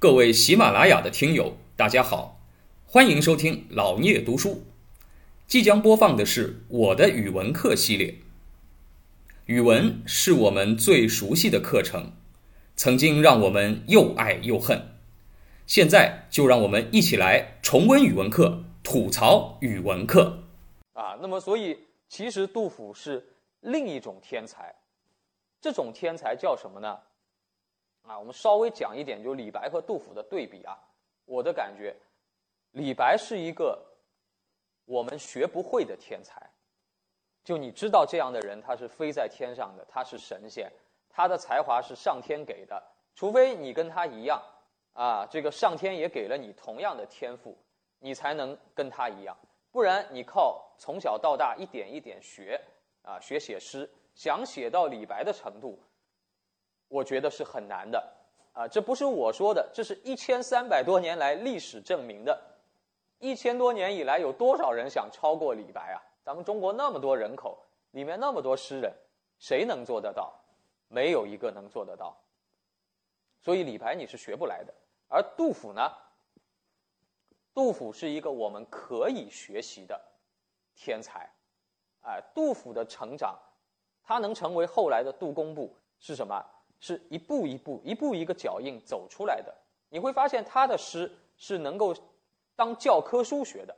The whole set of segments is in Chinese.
各位喜马拉雅的听友，大家好，欢迎收听老聂读书。即将播放的是我的语文课系列。语文是我们最熟悉的课程，曾经让我们又爱又恨。现在就让我们一起来重温语文课，吐槽语文课。啊，那么所以其实杜甫是另一种天才，这种天才叫什么呢？啊，我们稍微讲一点，就李白和杜甫的对比啊。我的感觉，李白是一个我们学不会的天才。就你知道这样的人，他是飞在天上的，他是神仙，他的才华是上天给的。除非你跟他一样，啊，这个上天也给了你同样的天赋，你才能跟他一样。不然，你靠从小到大一点一点学，啊，学写诗，想写到李白的程度，我觉得是很难的，啊，这不是我说的，这是一千三百多年来历史证明的。一千多年以来，有多少人想超过李白啊？咱们中国那么多人口，里面那么多诗人，谁能做得到？没有一个能做得到。所以李白你是学不来的，而杜甫呢？杜甫是一个我们可以学习的天才，哎，杜甫的成长，他能成为后来的杜工部是什么？是一步一步、一步一个脚印走出来的。你会发现他的诗是能够当教科书学的，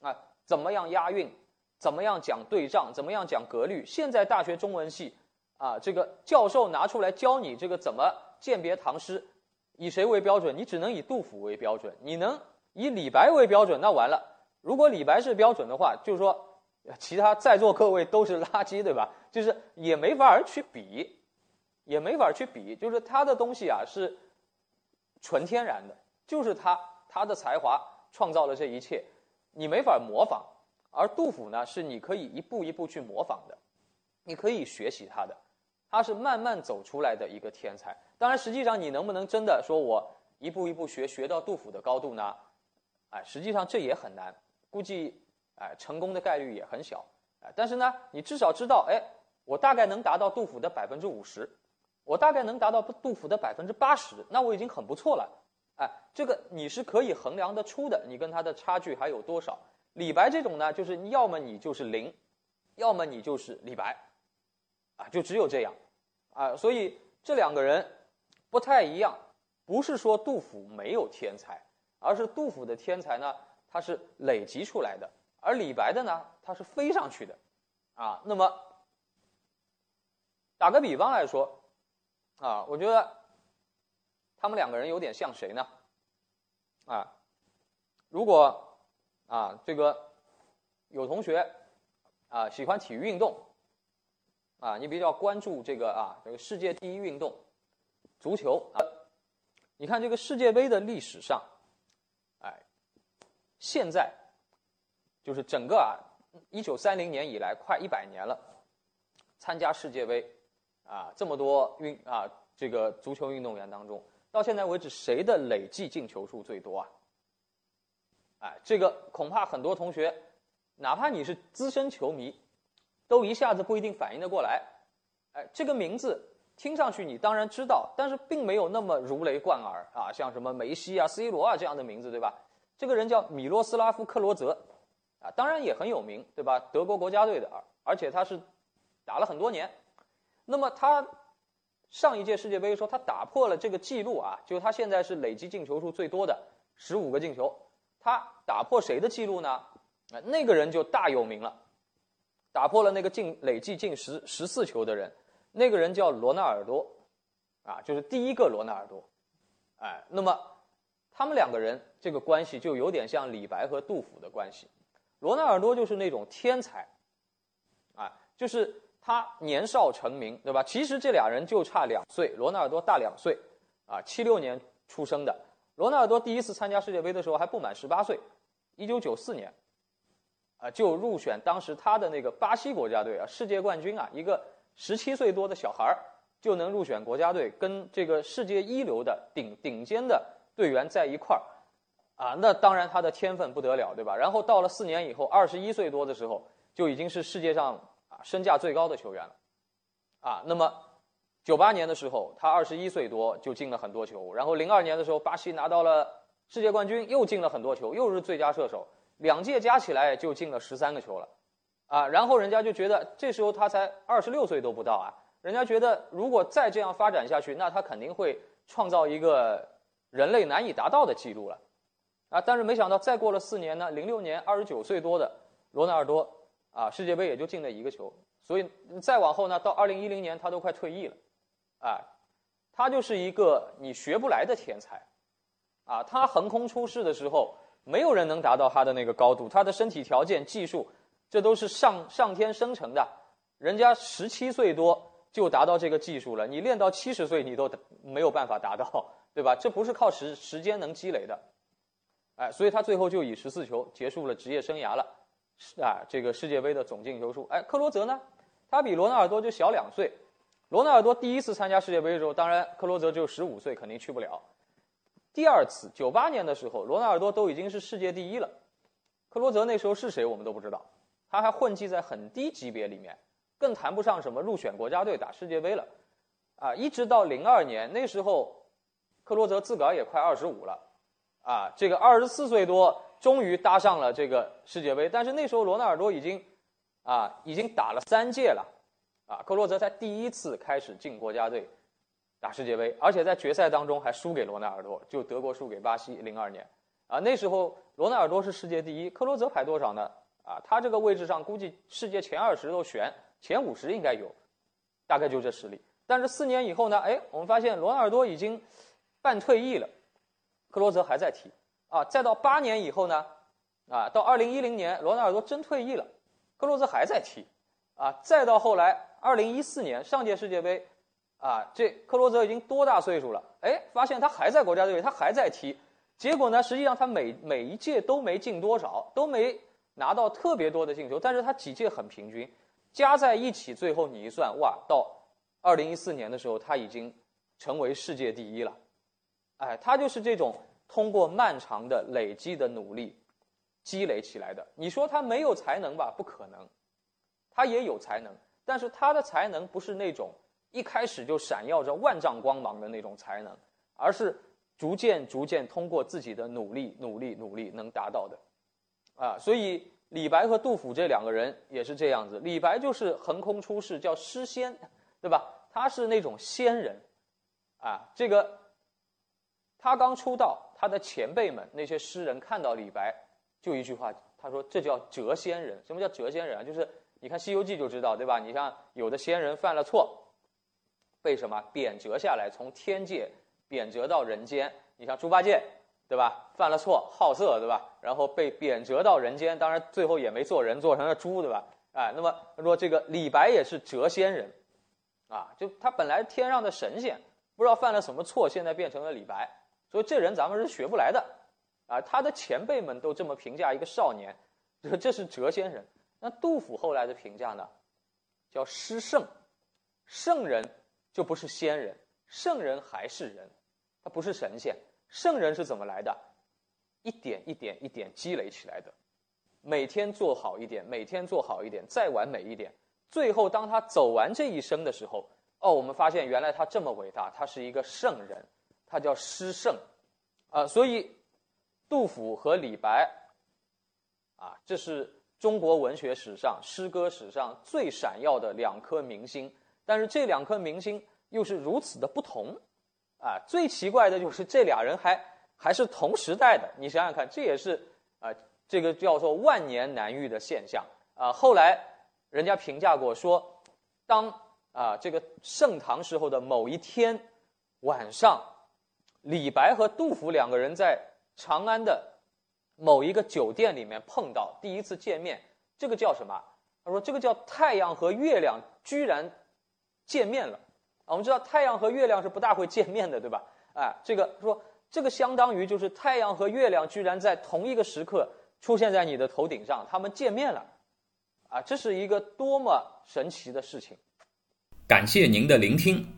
啊，怎么样押韵，怎么样讲对仗，怎么样讲格律。现在大学中文系啊，这个教授拿出来教你这个怎么鉴别唐诗，以谁为标准？你只能以杜甫为标准，你能。以李白为标准，那完了。如果李白是标准的话，就是说，其他在座各位都是垃圾，对吧？就是也没法儿去比，也没法去比。就是他的东西啊，是纯天然的，就是他他的才华创造了这一切，你没法模仿。而杜甫呢，是你可以一步一步去模仿的，你可以学习他的，他是慢慢走出来的一个天才。当然，实际上你能不能真的说我一步一步学学到杜甫的高度呢？哎，实际上这也很难，估计哎成功的概率也很小，哎，但是呢，你至少知道，哎，我大概能达到杜甫的百分之五十，我大概能达到杜甫的百分之八十，那我已经很不错了，哎，这个你是可以衡量得出的，你跟他的差距还有多少？李白这种呢，就是要么你就是零，要么你就是李白，啊，就只有这样，啊，所以这两个人不太一样，不是说杜甫没有天才。而是杜甫的天才呢，他是累积出来的，而李白的呢，他是飞上去的，啊，那么打个比方来说，啊，我觉得他们两个人有点像谁呢？啊，如果啊，这个有同学啊喜欢体育运动，啊，你比较关注这个啊，这个世界第一运动足球啊，你看这个世界杯的历史上。哎现在，就是整个啊，一九三零年以来，快一百年了，参加世界杯，啊，这么多运啊，这个足球运动员当中，到现在为止，谁的累计进球数最多啊？哎，这个恐怕很多同学，哪怕你是资深球迷，都一下子不一定反应得过来。哎，这个名字听上去你当然知道，但是并没有那么如雷贯耳啊，像什么梅西啊、C 罗啊这样的名字，对吧？这个人叫米洛斯拉夫·克罗泽，啊，当然也很有名，对吧？德国国家队的，而且他是打了很多年。那么他上一届世界杯说他打破了这个记录啊，就是他现在是累计进球数最多的十五个进球。他打破谁的记录呢？啊，那个人就大有名了，打破了那个进累计进十十四球的人。那个人叫罗纳尔多，啊，就是第一个罗纳尔多。哎，那么。他们两个人这个关系就有点像李白和杜甫的关系，罗纳尔多就是那种天才，啊，就是他年少成名，对吧？其实这俩人就差两岁，罗纳尔多大两岁，啊，七六年出生的。罗纳尔多第一次参加世界杯的时候还不满十八岁，一九九四年，啊，就入选当时他的那个巴西国家队啊，世界冠军啊，一个十七岁多的小孩儿就能入选国家队，跟这个世界一流的顶顶尖的。队员在一块儿，啊，那当然他的天分不得了，对吧？然后到了四年以后，二十一岁多的时候，就已经是世界上身价最高的球员了，啊，那么九八年的时候，他二十一岁多就进了很多球，然后零二年的时候，巴西拿到了世界冠军，又进了很多球，又是最佳射手，两届加起来就进了十三个球了，啊，然后人家就觉得这时候他才二十六岁都不到啊，人家觉得如果再这样发展下去，那他肯定会创造一个人类难以达到的记录了，啊，但是没想到再过了四年呢，零六年二十九岁多的罗纳尔多啊，世界杯也就进了一个球，所以再往后呢，到二零一零年他都快退役了。啊，他就是一个你学不来的天才，啊，他横空出世的时候，没有人能达到他的那个高度，他的身体条件、技术，这都是上上天生成的。人家十七岁多就达到这个技术了，你练到七十岁，你都没有办法达到，对吧？这不是靠时时间能积累的，哎，所以他最后就以十四球结束了职业生涯了，是啊，这个世界杯的总进球数，哎，克罗泽呢，他比罗纳尔多就小两岁。罗纳尔多第一次参加世界杯的时候，当然克罗泽只有十五岁，肯定去不了。第二次，九八年的时候，罗纳尔多都已经是世界第一了，克罗泽那时候是谁我们都不知道，他还混迹在很低级别里面，更谈不上什么入选国家队打世界杯了。啊，一直到零二年那时候，克罗泽自个儿也快二十五了，啊，这个二十四岁多终于搭上了这个世界杯，但是那时候罗纳尔多已经，啊，已经打了三届了。啊，克罗泽才第一次开始进国家队打世界杯，而且在决赛当中还输给罗纳尔多，就德国输给巴西。零二年，啊，那时候罗纳尔多是世界第一，克罗泽排多少呢？啊，他这个位置上估计世界前二十都悬，前五十应该有，大概就这实力。但是四年以后呢？哎，我们发现罗纳尔多已经半退役了，克罗泽还在踢。啊，再到八年以后呢？啊，到二零一零年，罗纳尔多真退役了，克罗泽还在踢。啊，再到后来。二零一四年上届世界杯，啊，这克罗泽已经多大岁数了？哎，发现他还在国家队，他还在踢。结果呢，实际上他每每一届都没进多少，都没拿到特别多的进球，但是他几届很平均，加在一起，最后你一算，哇，到二零一四年的时候，他已经成为世界第一了。哎，他就是这种通过漫长的累积的努力积累起来的。你说他没有才能吧？不可能，他也有才能。但是他的才能不是那种一开始就闪耀着万丈光芒的那种才能，而是逐渐逐渐通过自己的努力、努力、努力能达到的，啊，所以李白和杜甫这两个人也是这样子。李白就是横空出世，叫诗仙，对吧？他是那种仙人，啊，这个他刚出道，他的前辈们那些诗人看到李白，就一句话，他说这叫谪仙人。什么叫谪仙人啊？就是。你看《西游记》就知道，对吧？你像有的仙人犯了错，被什么贬谪下来，从天界贬谪到人间。你像猪八戒，对吧？犯了错，好色，对吧？然后被贬谪到人间，当然最后也没做人，做成了猪，对吧？哎，那么他说这个李白也是谪仙人，啊，就他本来天上的神仙，不知道犯了什么错，现在变成了李白，所以这人咱们是学不来的，啊，他的前辈们都这么评价一个少年，这这是谪仙人。那杜甫后来的评价呢？叫诗圣，圣人就不是仙人，圣人还是人，他不是神仙。圣人是怎么来的？一点一点一点积累起来的，每天做好一点，每天做好一点，再完美一点，最后当他走完这一生的时候，哦，我们发现原来他这么伟大，他是一个圣人，他叫诗圣，啊，所以杜甫和李白，啊，这是。中国文学史上、诗歌史上最闪耀的两颗明星，但是这两颗明星又是如此的不同，啊，最奇怪的就是这俩人还还是同时代的。你想想看，这也是啊，这个叫做万年难遇的现象啊。后来人家评价过说，当啊这个盛唐时候的某一天晚上，李白和杜甫两个人在长安的。某一个酒店里面碰到第一次见面，这个叫什么？他说这个叫太阳和月亮居然见面了。啊，我们知道太阳和月亮是不大会见面的，对吧？哎，这个说这个相当于就是太阳和月亮居然在同一个时刻出现在你的头顶上，他们见面了。啊，这是一个多么神奇的事情！感谢您的聆听。